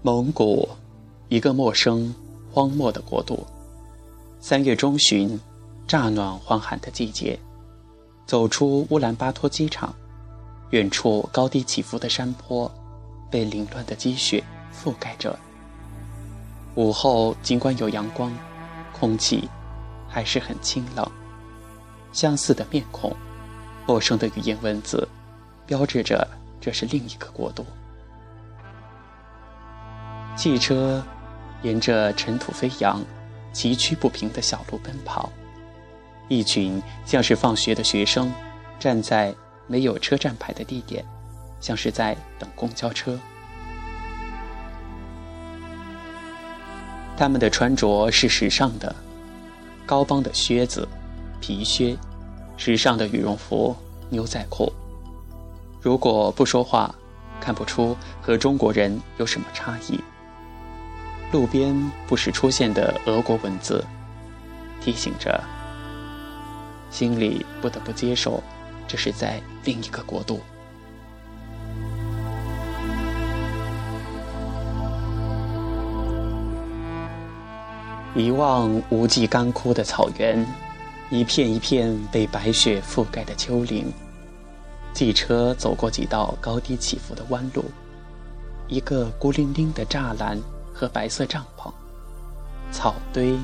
蒙古，一个陌生、荒漠的国度。三月中旬，乍暖还寒的季节，走出乌兰巴托机场，远处高低起伏的山坡，被凌乱的积雪覆盖着。午后，尽管有阳光，空气还是很清冷。相似的面孔，陌生的语言文字，标志着这是另一个国度。汽车沿着尘土飞扬、崎岖不平的小路奔跑，一群像是放学的学生站在没有车站牌的地点，像是在等公交车。他们的穿着是时尚的，高帮的靴子、皮靴，时尚的羽绒服、牛仔裤。如果不说话，看不出和中国人有什么差异。路边不时出现的俄国文字，提醒着，心里不得不接受，这是在另一个国度。一望无际干枯的草原，一片一片被白雪覆盖的丘陵。汽车走过几道高低起伏的弯路，一个孤零零的栅栏。和白色帐篷、草堆、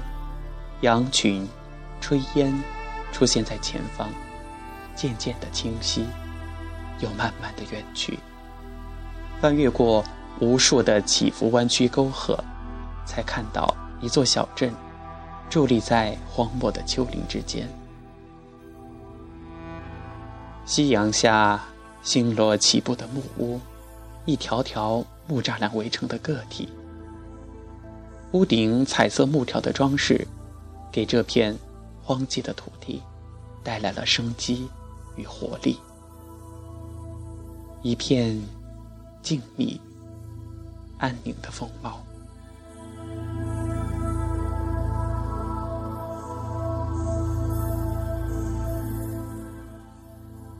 羊群、炊烟出现在前方，渐渐的清晰，又慢慢的远去。翻越过无数的起伏弯曲沟壑，才看到一座小镇，伫立在荒漠的丘陵之间。夕阳下，星罗棋布的木屋，一条条木栅栏围成的个体。屋顶彩色木条的装饰，给这片荒寂的土地带来了生机与活力。一片静谧、安宁的风貌。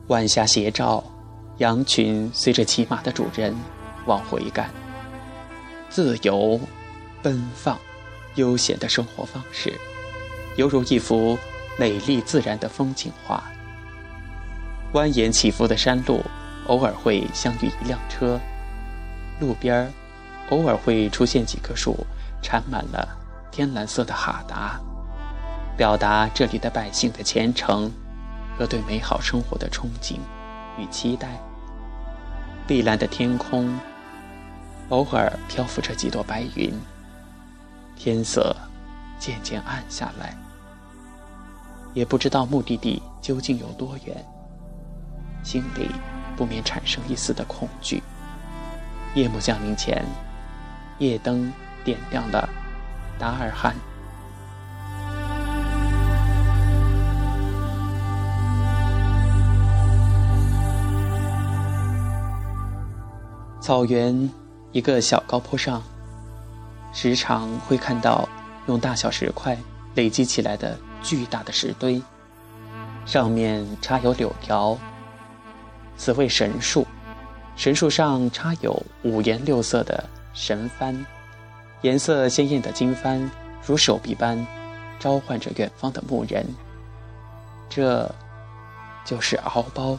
晚霞斜照，羊群随着骑马的主人往回赶，自由。奔放、悠闲的生活方式，犹如一幅美丽自然的风景画。蜿蜒起伏的山路，偶尔会相遇一辆车；路边儿，偶尔会出现几棵树，缠满了天蓝色的哈达，表达这里的百姓的虔诚和对美好生活的憧憬与期待。碧蓝的天空，偶尔漂浮着几朵白云。天色渐渐暗下来，也不知道目的地究竟有多远，心里不免产生一丝的恐惧。夜幕降临前，夜灯点亮了达尔汗。草原一个小高坡上。时常会看到用大小石块累积起来的巨大的石堆，上面插有柳条。此为神树，神树上插有五颜六色的神幡，颜色鲜艳的金幡如手臂般召唤着远方的牧人。这，就是敖包。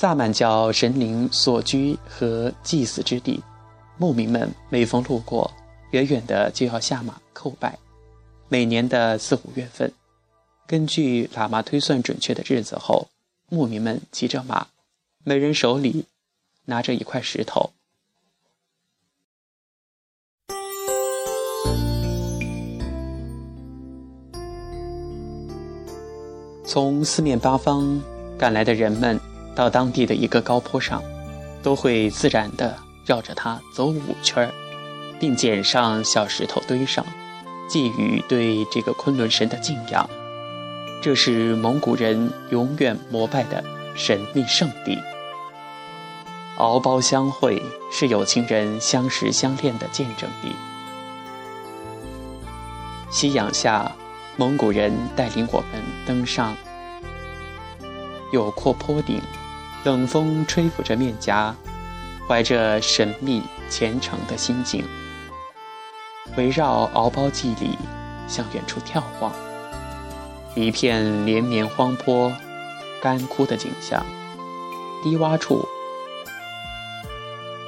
萨满教神灵所居和祭祀之地，牧民们每逢路过，远远的就要下马叩拜。每年的四五月份，根据喇嘛推算准确的日子后，牧民们骑着马，每人手里拿着一块石头，从四面八方赶来的人们。到当地的一个高坡上，都会自然地绕着它走五圈，并捡上小石头堆上，寄予对这个昆仑神的敬仰。这是蒙古人永远膜拜的神秘圣地。敖包相会是有情人相识相恋的见证地。夕阳下，蒙古人带领我们登上有阔坡顶。冷风吹拂着面颊，怀着神秘虔诚的心境，围绕敖包祭里向远处眺望，一片连绵荒坡，干枯的景象，低洼处。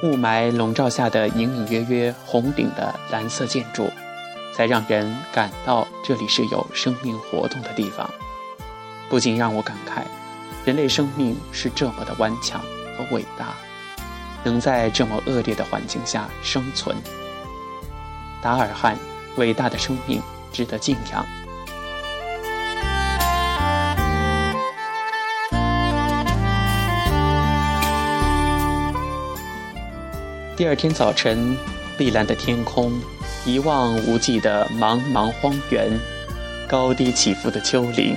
雾霾笼罩下的隐隐约约红顶的蓝色建筑，才让人感到这里是有生命活动的地方，不禁让我感慨，人类生命是这么的顽强和伟大，能在这么恶劣的环境下生存。达尔汉，伟大的生命值得敬仰。第二天早晨，碧蓝的天空，一望无际的茫茫荒原，高低起伏的丘陵。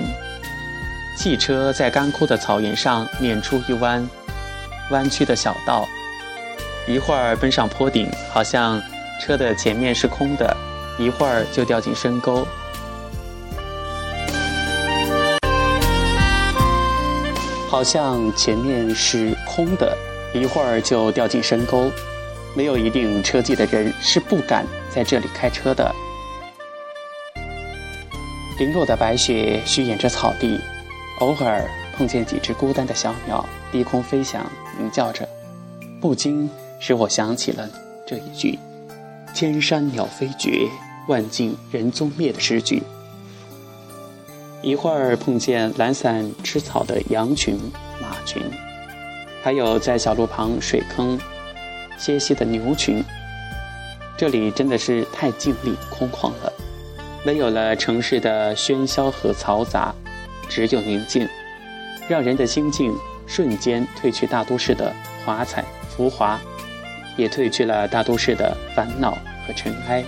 汽车在干枯的草原上碾出一弯弯曲的小道，一会儿奔上坡顶，好像车的前面是空的；一会儿就掉进深沟，好像前面是空的，一会儿就掉进深沟。没有一定车技的人是不敢在这里开车的。零落的白雪虚掩着草地，偶尔碰见几只孤单的小鸟低空飞翔，鸣叫着，不禁使我想起了这一句“千山鸟飞绝，万径人踪灭”的诗句。一会儿碰见懒散吃草的羊群、马群，还有在小路旁水坑。歇息的牛群，这里真的是太静谧空旷了，没有了城市的喧嚣和嘈杂，只有宁静，让人的心境瞬间褪去大都市的华彩浮华，也褪去了大都市的烦恼和尘埃，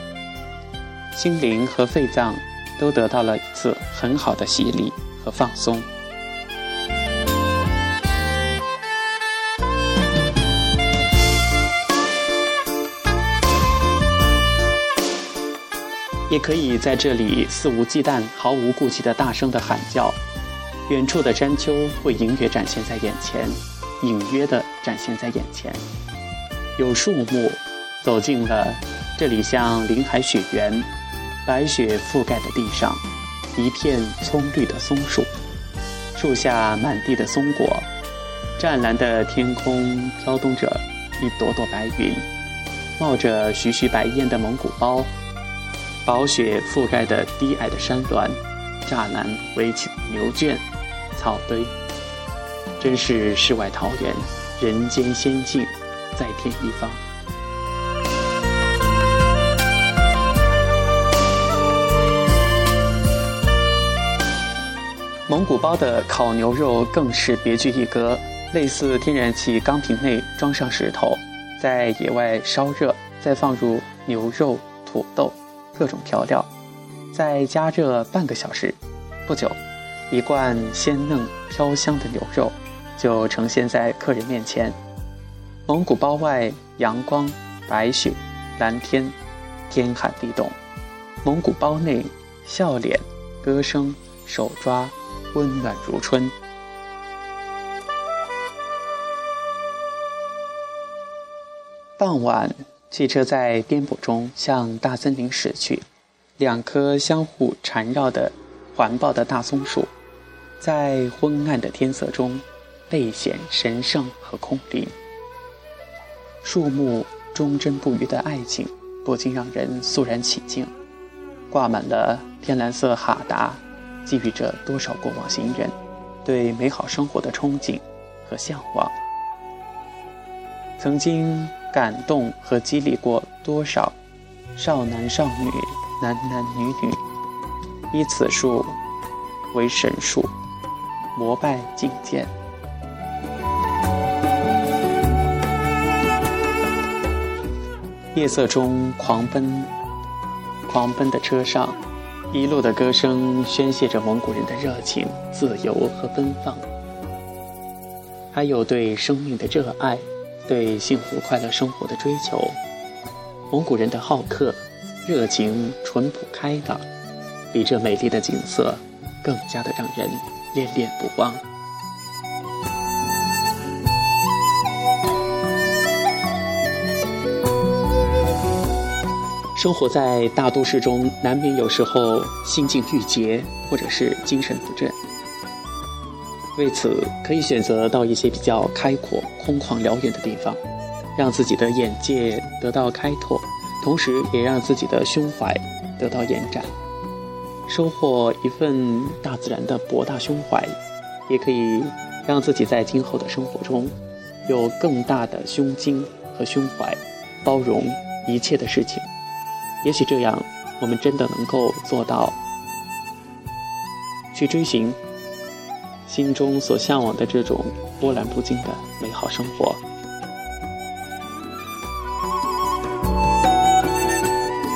心灵和肺脏都得到了一次很好的洗礼和放松。也可以在这里肆无忌惮、毫无顾忌的大声的喊叫，远处的山丘会隐约展现在眼前，隐约的展现在眼前。有树木，走进了这里，像林海雪原，白雪覆盖的地上，一片葱绿的松树，树下满地的松果，湛蓝的天空飘动着一朵朵白云，冒着徐徐白烟的蒙古包。薄雪覆盖的低矮的山峦，栅栏围起的牛圈，草堆，真是世外桃源，人间仙境，在天一方。蒙古包的烤牛肉更是别具一格，类似天然气钢瓶内装上石头，在野外烧热，再放入牛肉、土豆。各种调料，再加热半个小时，不久，一罐鲜嫩飘香的牛肉就呈现在客人面前。蒙古包外阳光、白雪、蓝天，天寒地冻；蒙古包内笑脸、歌声、手抓，温暖如春。傍晚。汽车在颠簸中向大森林驶去，两棵相互缠绕的环抱的大松树，在昏暗的天色中倍显神圣和空灵。树木忠贞不渝的爱情，不禁让人肃然起敬。挂满了天蓝色哈达，寄予着多少过往行人对美好生活的憧憬和向往。曾经。感动和激励过多少少男少女、男男女女，以此树为神树，膜拜敬见。夜色中狂奔，狂奔的车上，一路的歌声宣泄着蒙古人的热情、自由和奔放，还有对生命的热爱。对幸福快乐生活的追求。蒙古人的好客热情淳朴开朗比这美丽的景色更加的让人恋恋不忘。生活在大都市中难免有时候心境郁结或者是精神不振。为此，可以选择到一些比较开阔、空旷、辽远的地方，让自己的眼界得到开拓，同时也让自己的胸怀得到延展，收获一份大自然的博大胸怀，也可以让自己在今后的生活中有更大的胸襟和胸怀，包容一切的事情。也许这样，我们真的能够做到去追寻。心中所向往的这种波澜不惊的美好生活。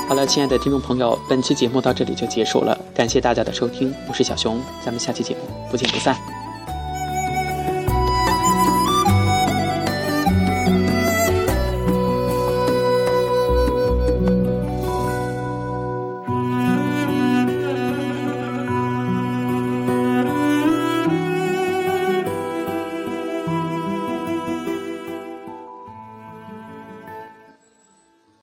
好了，亲爱的听众朋友，本期节目到这里就结束了，感谢大家的收听，我是小熊，咱们下期节目不见不散。